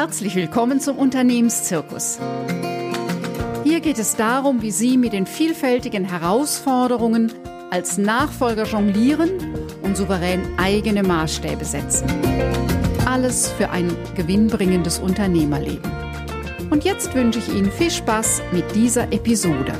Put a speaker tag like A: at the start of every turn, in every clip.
A: Herzlich willkommen zum Unternehmenszirkus. Hier geht es darum, wie Sie mit den vielfältigen Herausforderungen als Nachfolger jonglieren und souverän eigene Maßstäbe setzen. Alles für ein gewinnbringendes Unternehmerleben. Und jetzt wünsche ich Ihnen viel Spaß mit dieser Episode.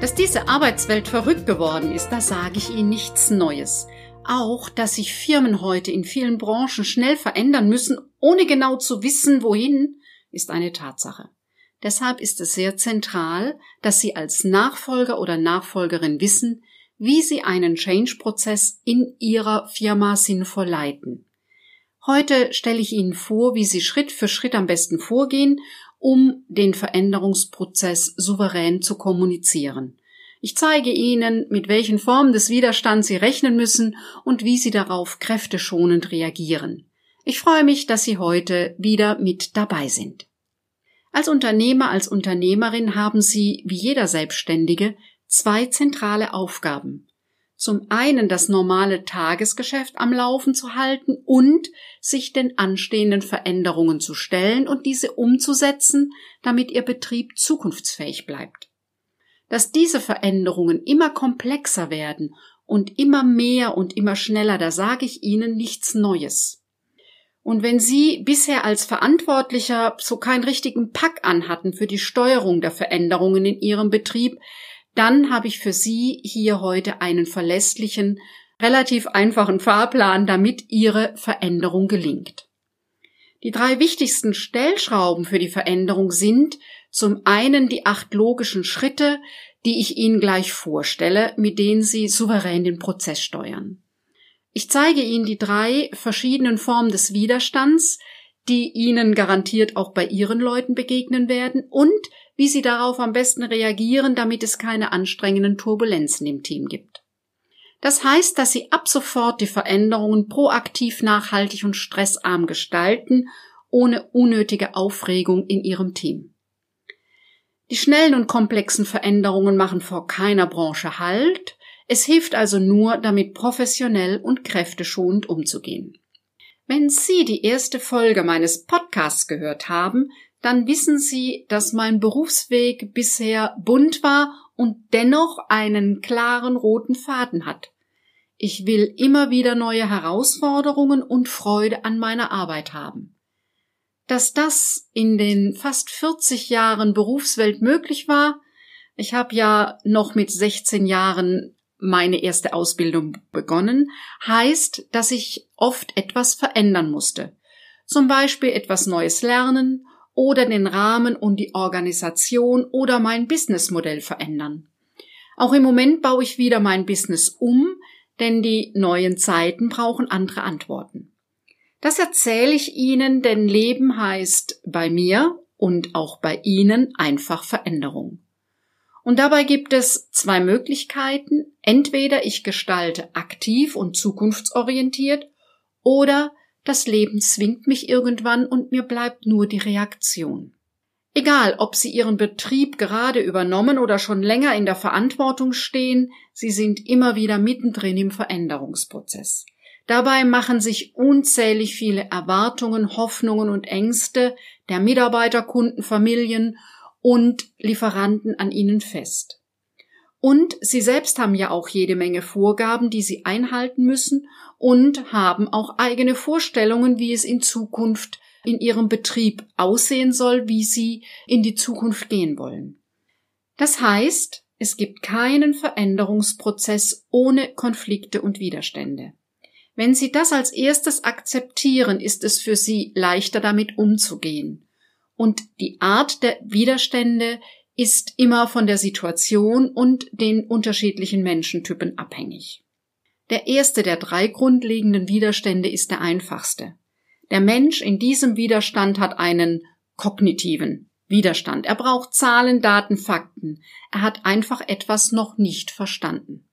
A: Dass diese Arbeitswelt verrückt geworden ist, da sage ich Ihnen nichts Neues. Auch, dass sich Firmen heute in vielen Branchen schnell verändern müssen, ohne genau zu wissen, wohin, ist eine Tatsache. Deshalb ist es sehr zentral, dass Sie als Nachfolger oder Nachfolgerin wissen, wie Sie einen Change-Prozess in Ihrer Firma sinnvoll leiten. Heute stelle ich Ihnen vor, wie Sie Schritt für Schritt am besten vorgehen, um den Veränderungsprozess souverän zu kommunizieren. Ich zeige Ihnen, mit welchen Formen des Widerstands Sie rechnen müssen und wie Sie darauf kräfteschonend reagieren. Ich freue mich, dass Sie heute wieder mit dabei sind. Als Unternehmer, als Unternehmerin haben Sie, wie jeder Selbstständige, zwei zentrale Aufgaben. Zum einen das normale Tagesgeschäft am Laufen zu halten und sich den anstehenden Veränderungen zu stellen und diese umzusetzen, damit Ihr Betrieb zukunftsfähig bleibt. Dass diese Veränderungen immer komplexer werden und immer mehr und immer schneller, da sage ich Ihnen nichts Neues. Und wenn Sie bisher als Verantwortlicher so keinen richtigen Pack anhatten für die Steuerung der Veränderungen in Ihrem Betrieb, dann habe ich für Sie hier heute einen verlässlichen, relativ einfachen Fahrplan, damit Ihre Veränderung gelingt. Die drei wichtigsten Stellschrauben für die Veränderung sind zum einen die acht logischen Schritte, die ich Ihnen gleich vorstelle, mit denen Sie souverän den Prozess steuern. Ich zeige Ihnen die drei verschiedenen Formen des Widerstands, die Ihnen garantiert auch bei Ihren Leuten begegnen werden und wie Sie darauf am besten reagieren, damit es keine anstrengenden Turbulenzen im Team gibt. Das heißt, dass Sie ab sofort die Veränderungen proaktiv, nachhaltig und stressarm gestalten, ohne unnötige Aufregung in Ihrem Team. Die schnellen und komplexen Veränderungen machen vor keiner Branche Halt, es hilft also nur, damit professionell und kräfteschonend umzugehen. Wenn Sie die erste Folge meines Podcasts gehört haben, dann wissen Sie, dass mein Berufsweg bisher bunt war und dennoch einen klaren roten Faden hat. Ich will immer wieder neue Herausforderungen und Freude an meiner Arbeit haben. Dass das in den fast 40 Jahren Berufswelt möglich war, ich habe ja noch mit 16 Jahren meine erste Ausbildung begonnen, heißt, dass ich oft etwas verändern musste. Zum Beispiel etwas Neues lernen oder den Rahmen und die Organisation oder mein Businessmodell verändern. Auch im Moment baue ich wieder mein Business um, denn die neuen Zeiten brauchen andere Antworten. Das erzähle ich Ihnen, denn Leben heißt bei mir und auch bei Ihnen einfach Veränderung. Und dabei gibt es zwei Möglichkeiten. Entweder ich gestalte aktiv und zukunftsorientiert oder das Leben zwingt mich irgendwann und mir bleibt nur die Reaktion. Egal, ob Sie Ihren Betrieb gerade übernommen oder schon länger in der Verantwortung stehen, Sie sind immer wieder mittendrin im Veränderungsprozess. Dabei machen sich unzählig viele Erwartungen, Hoffnungen und Ängste der Mitarbeiter, Kunden, Familien und Lieferanten an ihnen fest. Und sie selbst haben ja auch jede Menge Vorgaben, die sie einhalten müssen und haben auch eigene Vorstellungen, wie es in Zukunft in ihrem Betrieb aussehen soll, wie sie in die Zukunft gehen wollen. Das heißt, es gibt keinen Veränderungsprozess ohne Konflikte und Widerstände. Wenn Sie das als erstes akzeptieren, ist es für Sie leichter damit umzugehen. Und die Art der Widerstände ist immer von der Situation und den unterschiedlichen Menschentypen abhängig. Der erste der drei grundlegenden Widerstände ist der einfachste. Der Mensch in diesem Widerstand hat einen kognitiven Widerstand. Er braucht Zahlen, Daten, Fakten. Er hat einfach etwas noch nicht verstanden.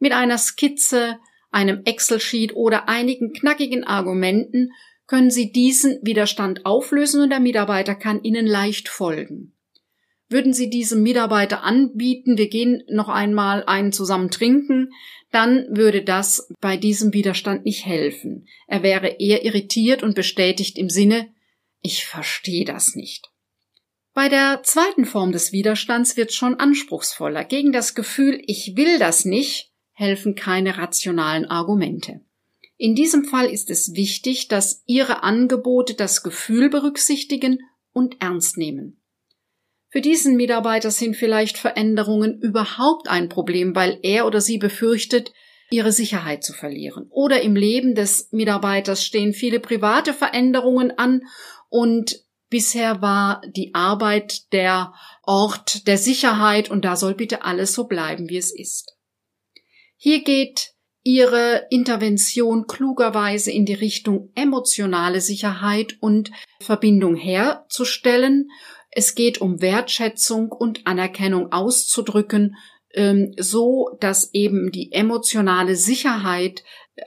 A: Mit einer Skizze, einem Excel-Sheet oder einigen knackigen Argumenten können Sie diesen Widerstand auflösen und der Mitarbeiter kann Ihnen leicht folgen. Würden Sie diesem Mitarbeiter anbieten, wir gehen noch einmal einen zusammen trinken, dann würde das bei diesem Widerstand nicht helfen. Er wäre eher irritiert und bestätigt im Sinne, ich verstehe das nicht. Bei der zweiten Form des Widerstands wird schon anspruchsvoller. Gegen das Gefühl, ich will das nicht, helfen keine rationalen Argumente. In diesem Fall ist es wichtig, dass Ihre Angebote das Gefühl berücksichtigen und ernst nehmen. Für diesen Mitarbeiter sind vielleicht Veränderungen überhaupt ein Problem, weil er oder sie befürchtet, ihre Sicherheit zu verlieren. Oder im Leben des Mitarbeiters stehen viele private Veränderungen an und bisher war die Arbeit der Ort der Sicherheit und da soll bitte alles so bleiben, wie es ist. Hier geht ihre Intervention klugerweise in die Richtung emotionale Sicherheit und Verbindung herzustellen. Es geht um Wertschätzung und Anerkennung auszudrücken, ähm, so dass eben die emotionale Sicherheit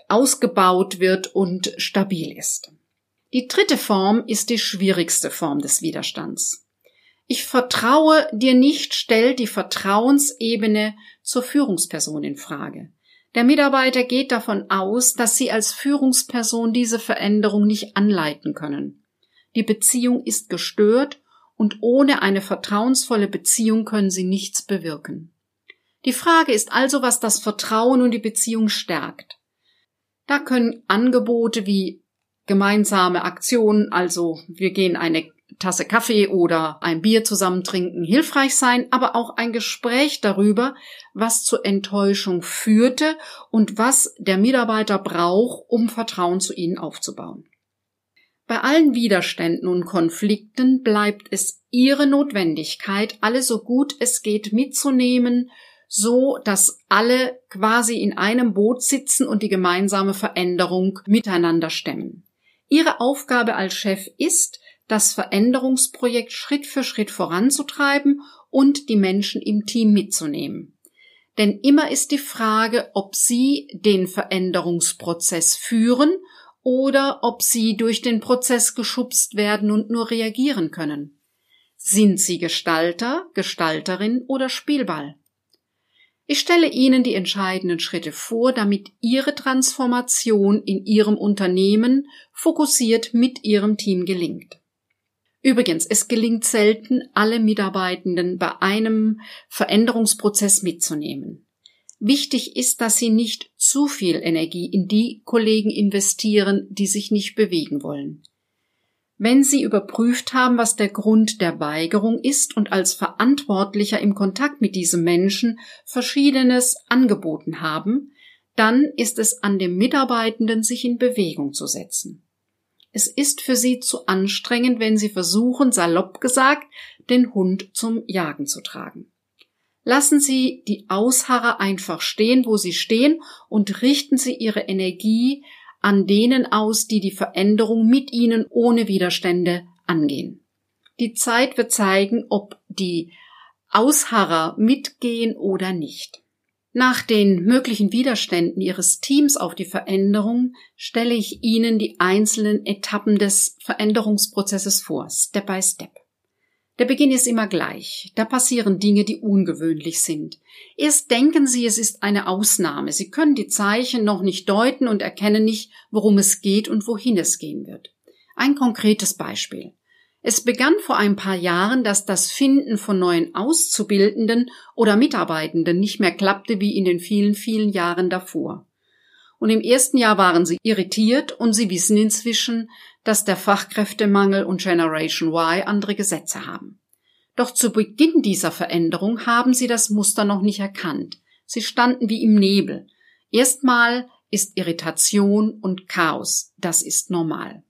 A: ausgebaut wird und stabil ist. Die dritte Form ist die schwierigste Form des Widerstands. Ich vertraue dir nicht stellt die Vertrauensebene zur Führungsperson in Frage. Der Mitarbeiter geht davon aus, dass Sie als Führungsperson diese Veränderung nicht anleiten können. Die Beziehung ist gestört und ohne eine vertrauensvolle Beziehung können Sie nichts bewirken. Die Frage ist also, was das Vertrauen und die Beziehung stärkt. Da können Angebote wie gemeinsame Aktionen, also wir gehen eine Tasse Kaffee oder ein Bier zusammen trinken hilfreich sein, aber auch ein Gespräch darüber, was zur Enttäuschung führte und was der Mitarbeiter braucht, um Vertrauen zu ihnen aufzubauen. Bei allen Widerständen und Konflikten bleibt es ihre Notwendigkeit, alle so gut es geht mitzunehmen, so dass alle quasi in einem Boot sitzen und die gemeinsame Veränderung miteinander stemmen. Ihre Aufgabe als Chef ist, das Veränderungsprojekt Schritt für Schritt voranzutreiben und die Menschen im Team mitzunehmen. Denn immer ist die Frage, ob Sie den Veränderungsprozess führen oder ob Sie durch den Prozess geschubst werden und nur reagieren können. Sind Sie Gestalter, Gestalterin oder Spielball? Ich stelle Ihnen die entscheidenden Schritte vor, damit Ihre Transformation in Ihrem Unternehmen fokussiert mit Ihrem Team gelingt. Übrigens, es gelingt selten, alle Mitarbeitenden bei einem Veränderungsprozess mitzunehmen. Wichtig ist, dass sie nicht zu viel Energie in die Kollegen investieren, die sich nicht bewegen wollen. Wenn Sie überprüft haben, was der Grund der Weigerung ist und als Verantwortlicher im Kontakt mit diesem Menschen Verschiedenes angeboten haben, dann ist es an dem Mitarbeitenden, sich in Bewegung zu setzen. Es ist für sie zu anstrengend, wenn sie versuchen, salopp gesagt, den Hund zum Jagen zu tragen. Lassen Sie die Ausharrer einfach stehen, wo sie stehen, und richten Sie Ihre Energie an denen aus, die die Veränderung mit Ihnen ohne Widerstände angehen. Die Zeit wird zeigen, ob die Ausharrer mitgehen oder nicht. Nach den möglichen Widerständen Ihres Teams auf die Veränderung stelle ich Ihnen die einzelnen Etappen des Veränderungsprozesses vor, Step by Step. Der Beginn ist immer gleich. Da passieren Dinge, die ungewöhnlich sind. Erst denken Sie, es ist eine Ausnahme. Sie können die Zeichen noch nicht deuten und erkennen nicht, worum es geht und wohin es gehen wird. Ein konkretes Beispiel. Es begann vor ein paar Jahren, dass das Finden von neuen Auszubildenden oder Mitarbeitenden nicht mehr klappte wie in den vielen, vielen Jahren davor. Und im ersten Jahr waren sie irritiert und sie wissen inzwischen, dass der Fachkräftemangel und Generation Y andere Gesetze haben. Doch zu Beginn dieser Veränderung haben sie das Muster noch nicht erkannt. Sie standen wie im Nebel. Erstmal ist Irritation und Chaos. Das ist normal.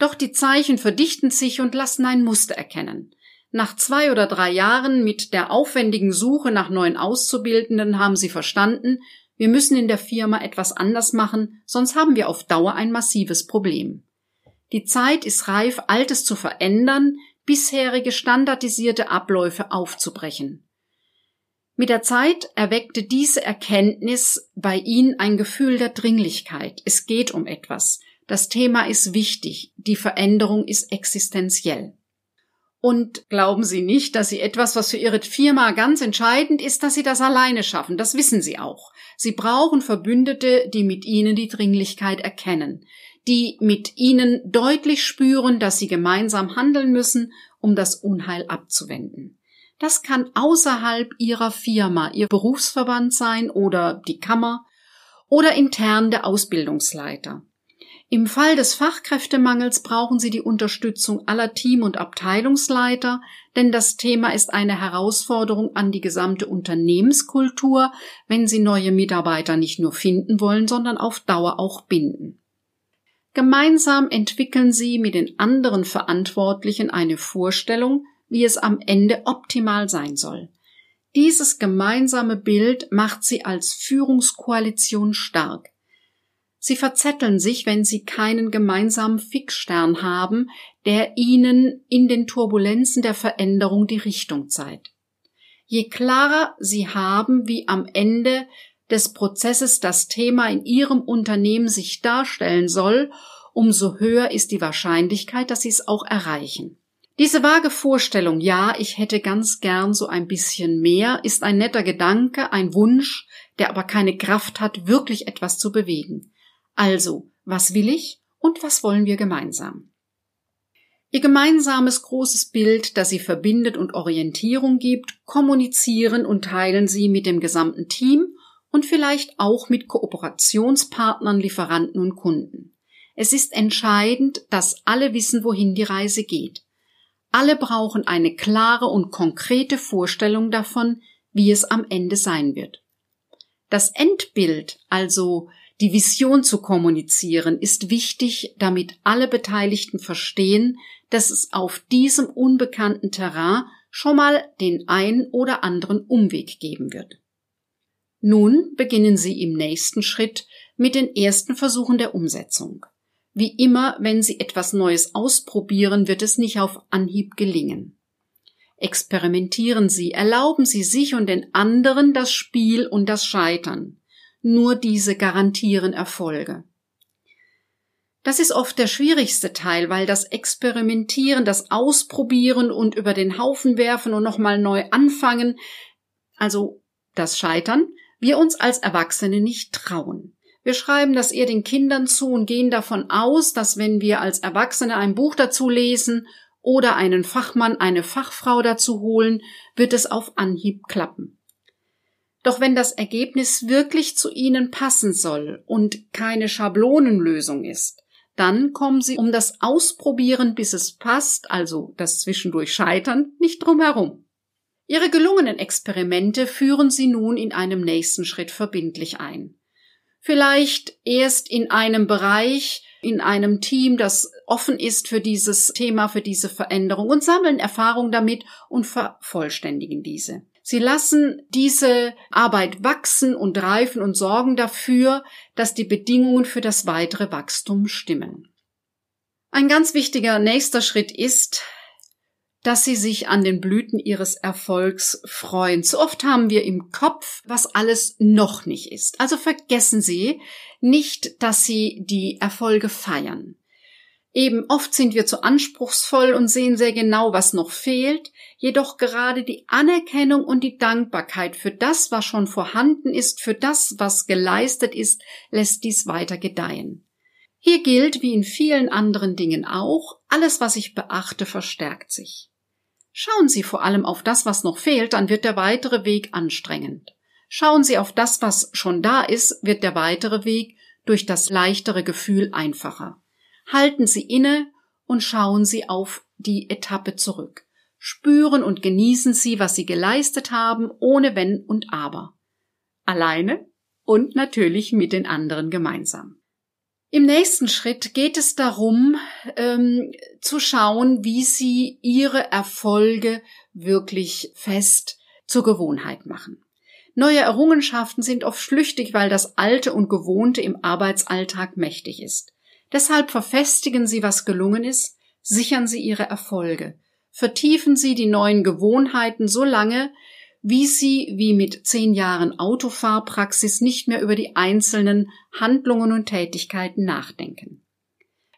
A: Doch die Zeichen verdichten sich und lassen ein Muster erkennen. Nach zwei oder drei Jahren mit der aufwendigen Suche nach neuen Auszubildenden haben sie verstanden, wir müssen in der Firma etwas anders machen, sonst haben wir auf Dauer ein massives Problem. Die Zeit ist reif, Altes zu verändern, bisherige standardisierte Abläufe aufzubrechen. Mit der Zeit erweckte diese Erkenntnis bei ihnen ein Gefühl der Dringlichkeit. Es geht um etwas. Das Thema ist wichtig, die Veränderung ist existenziell. Und glauben Sie nicht, dass Sie etwas, was für Ihre Firma ganz entscheidend ist, dass Sie das alleine schaffen. Das wissen Sie auch. Sie brauchen Verbündete, die mit Ihnen die Dringlichkeit erkennen, die mit Ihnen deutlich spüren, dass Sie gemeinsam handeln müssen, um das Unheil abzuwenden. Das kann außerhalb Ihrer Firma Ihr Berufsverband sein oder die Kammer oder intern der Ausbildungsleiter. Im Fall des Fachkräftemangels brauchen Sie die Unterstützung aller Team- und Abteilungsleiter, denn das Thema ist eine Herausforderung an die gesamte Unternehmenskultur, wenn Sie neue Mitarbeiter nicht nur finden wollen, sondern auf Dauer auch binden. Gemeinsam entwickeln Sie mit den anderen Verantwortlichen eine Vorstellung, wie es am Ende optimal sein soll. Dieses gemeinsame Bild macht Sie als Führungskoalition stark. Sie verzetteln sich, wenn sie keinen gemeinsamen Fixstern haben, der ihnen in den Turbulenzen der Veränderung die Richtung zeigt. Je klarer sie haben, wie am Ende des Prozesses das Thema in ihrem Unternehmen sich darstellen soll, umso höher ist die Wahrscheinlichkeit, dass sie es auch erreichen. Diese vage Vorstellung, ja, ich hätte ganz gern so ein bisschen mehr, ist ein netter Gedanke, ein Wunsch, der aber keine Kraft hat, wirklich etwas zu bewegen. Also, was will ich und was wollen wir gemeinsam? Ihr gemeinsames großes Bild, das sie verbindet und Orientierung gibt, kommunizieren und teilen sie mit dem gesamten Team und vielleicht auch mit Kooperationspartnern, Lieferanten und Kunden. Es ist entscheidend, dass alle wissen, wohin die Reise geht. Alle brauchen eine klare und konkrete Vorstellung davon, wie es am Ende sein wird. Das Endbild, also die Vision zu kommunizieren ist wichtig, damit alle Beteiligten verstehen, dass es auf diesem unbekannten Terrain schon mal den ein oder anderen Umweg geben wird. Nun beginnen Sie im nächsten Schritt mit den ersten Versuchen der Umsetzung. Wie immer, wenn Sie etwas Neues ausprobieren, wird es nicht auf Anhieb gelingen. Experimentieren Sie, erlauben Sie sich und den anderen das Spiel und das Scheitern. Nur diese garantieren Erfolge. Das ist oft der schwierigste Teil, weil das Experimentieren, das Ausprobieren und über den Haufen werfen und nochmal neu anfangen, also das Scheitern, wir uns als Erwachsene nicht trauen. Wir schreiben das eher den Kindern zu und gehen davon aus, dass wenn wir als Erwachsene ein Buch dazu lesen oder einen Fachmann, eine Fachfrau dazu holen, wird es auf Anhieb klappen. Doch wenn das Ergebnis wirklich zu Ihnen passen soll und keine Schablonenlösung ist, dann kommen Sie um das Ausprobieren, bis es passt, also das zwischendurch Scheitern, nicht drum herum. Ihre gelungenen Experimente führen Sie nun in einem nächsten Schritt verbindlich ein. Vielleicht erst in einem Bereich, in einem Team, das offen ist für dieses Thema, für diese Veränderung und sammeln Erfahrung damit und vervollständigen diese. Sie lassen diese Arbeit wachsen und reifen und sorgen dafür, dass die Bedingungen für das weitere Wachstum stimmen. Ein ganz wichtiger nächster Schritt ist, dass sie sich an den Blüten ihres Erfolgs freuen. Zu oft haben wir im Kopf, was alles noch nicht ist. Also vergessen Sie nicht, dass Sie die Erfolge feiern. Eben oft sind wir zu anspruchsvoll und sehen sehr genau, was noch fehlt, jedoch gerade die Anerkennung und die Dankbarkeit für das, was schon vorhanden ist, für das, was geleistet ist, lässt dies weiter gedeihen. Hier gilt, wie in vielen anderen Dingen auch, alles, was ich beachte, verstärkt sich. Schauen Sie vor allem auf das, was noch fehlt, dann wird der weitere Weg anstrengend. Schauen Sie auf das, was schon da ist, wird der weitere Weg durch das leichtere Gefühl einfacher. Halten Sie inne und schauen Sie auf die Etappe zurück. Spüren und genießen Sie, was Sie geleistet haben, ohne Wenn und Aber. Alleine und natürlich mit den anderen gemeinsam. Im nächsten Schritt geht es darum, ähm, zu schauen, wie Sie Ihre Erfolge wirklich fest zur Gewohnheit machen. Neue Errungenschaften sind oft flüchtig, weil das Alte und Gewohnte im Arbeitsalltag mächtig ist. Deshalb verfestigen Sie, was gelungen ist, sichern Sie Ihre Erfolge, vertiefen Sie die neuen Gewohnheiten so lange, wie Sie wie mit zehn Jahren Autofahrpraxis nicht mehr über die einzelnen Handlungen und Tätigkeiten nachdenken.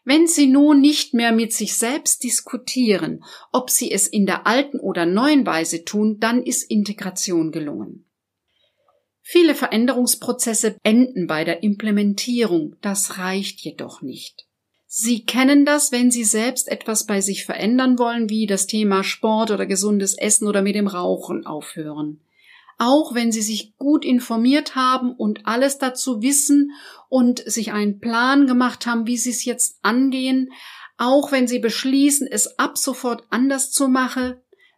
A: Wenn Sie nun nicht mehr mit sich selbst diskutieren, ob Sie es in der alten oder neuen Weise tun, dann ist Integration gelungen. Viele Veränderungsprozesse enden bei der Implementierung, das reicht jedoch nicht. Sie kennen das, wenn Sie selbst etwas bei sich verändern wollen, wie das Thema Sport oder gesundes Essen oder mit dem Rauchen aufhören auch wenn sie sich gut informiert haben und alles dazu wissen und sich einen Plan gemacht haben, wie sie es jetzt angehen, auch wenn sie beschließen, es ab sofort anders zu machen,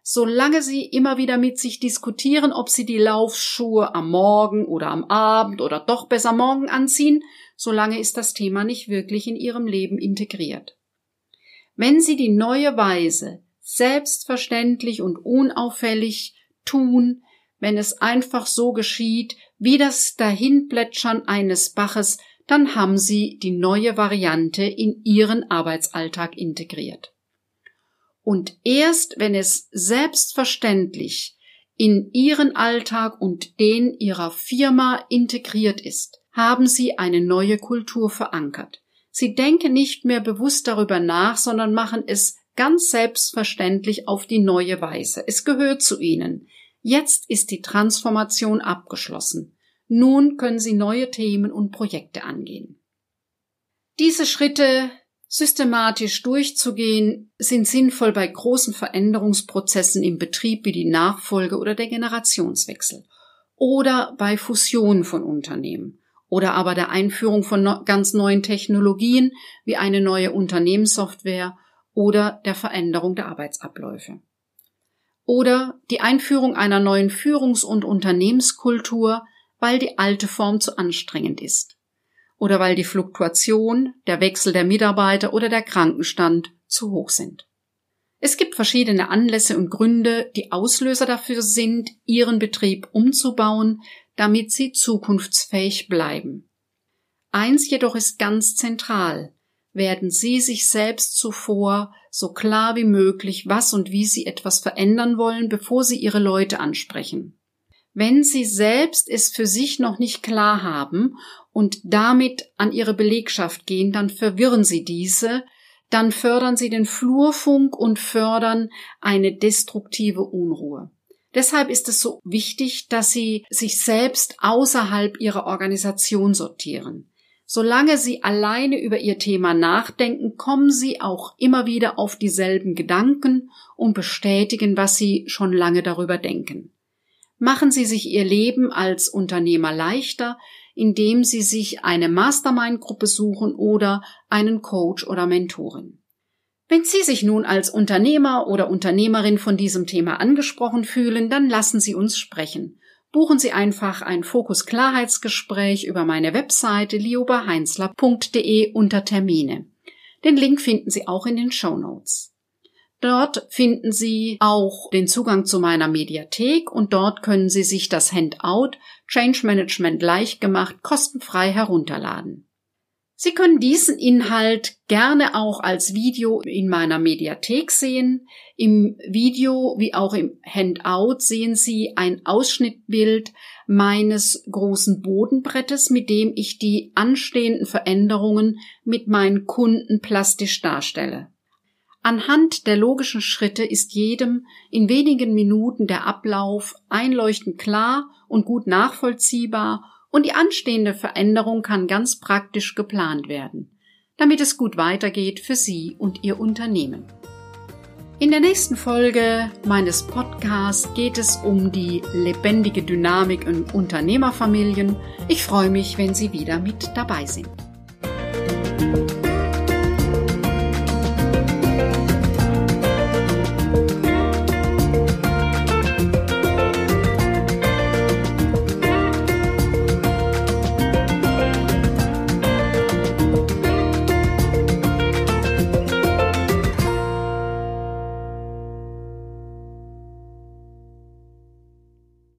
A: solange sie immer wieder mit sich diskutieren, ob sie die Laufschuhe am Morgen oder am Abend oder doch besser morgen anziehen, solange ist das Thema nicht wirklich in ihrem Leben integriert. Wenn sie die neue Weise selbstverständlich und unauffällig tun, wenn es einfach so geschieht, wie das Dahinplätschern eines Baches, dann haben Sie die neue Variante in Ihren Arbeitsalltag integriert. Und erst wenn es selbstverständlich in Ihren Alltag und den Ihrer Firma integriert ist, haben Sie eine neue Kultur verankert. Sie denken nicht mehr bewusst darüber nach, sondern machen es ganz selbstverständlich auf die neue Weise. Es gehört zu Ihnen. Jetzt ist die Transformation abgeschlossen. Nun können Sie neue Themen und Projekte angehen. Diese Schritte systematisch durchzugehen, sind sinnvoll bei großen Veränderungsprozessen im Betrieb wie die Nachfolge oder der Generationswechsel oder bei Fusionen von Unternehmen oder aber der Einführung von ganz neuen Technologien wie eine neue Unternehmenssoftware oder der Veränderung der Arbeitsabläufe. Oder die Einführung einer neuen Führungs- und Unternehmenskultur, weil die alte Form zu anstrengend ist oder weil die Fluktuation, der Wechsel der Mitarbeiter oder der Krankenstand zu hoch sind. Es gibt verschiedene Anlässe und Gründe, die Auslöser dafür sind, Ihren Betrieb umzubauen, damit Sie zukunftsfähig bleiben. Eins jedoch ist ganz zentral werden Sie sich selbst zuvor so klar wie möglich, was und wie Sie etwas verändern wollen, bevor Sie Ihre Leute ansprechen. Wenn Sie selbst es für sich noch nicht klar haben und damit an Ihre Belegschaft gehen, dann verwirren Sie diese, dann fördern Sie den Flurfunk und fördern eine destruktive Unruhe. Deshalb ist es so wichtig, dass Sie sich selbst außerhalb Ihrer Organisation sortieren. Solange Sie alleine über Ihr Thema nachdenken, kommen Sie auch immer wieder auf dieselben Gedanken und bestätigen, was Sie schon lange darüber denken. Machen Sie sich Ihr Leben als Unternehmer leichter, indem Sie sich eine Mastermind-Gruppe suchen oder einen Coach oder Mentorin. Wenn Sie sich nun als Unternehmer oder Unternehmerin von diesem Thema angesprochen fühlen, dann lassen Sie uns sprechen buchen Sie einfach ein Fokus-Klarheitsgespräch über meine Webseite liobaheinzler.de unter Termine. Den Link finden Sie auch in den Show Notes. Dort finden Sie auch den Zugang zu meiner Mediathek und dort können Sie sich das Handout Change Management leicht gemacht kostenfrei herunterladen. Sie können diesen Inhalt gerne auch als Video in meiner Mediathek sehen. Im Video wie auch im Handout sehen Sie ein Ausschnittbild meines großen Bodenbrettes, mit dem ich die anstehenden Veränderungen mit meinen Kunden plastisch darstelle. Anhand der logischen Schritte ist jedem in wenigen Minuten der Ablauf einleuchtend klar und gut nachvollziehbar und die anstehende Veränderung kann ganz praktisch geplant werden, damit es gut weitergeht für Sie und Ihr Unternehmen. In der nächsten Folge meines Podcasts geht es um die lebendige Dynamik in Unternehmerfamilien. Ich freue mich, wenn Sie wieder mit dabei sind.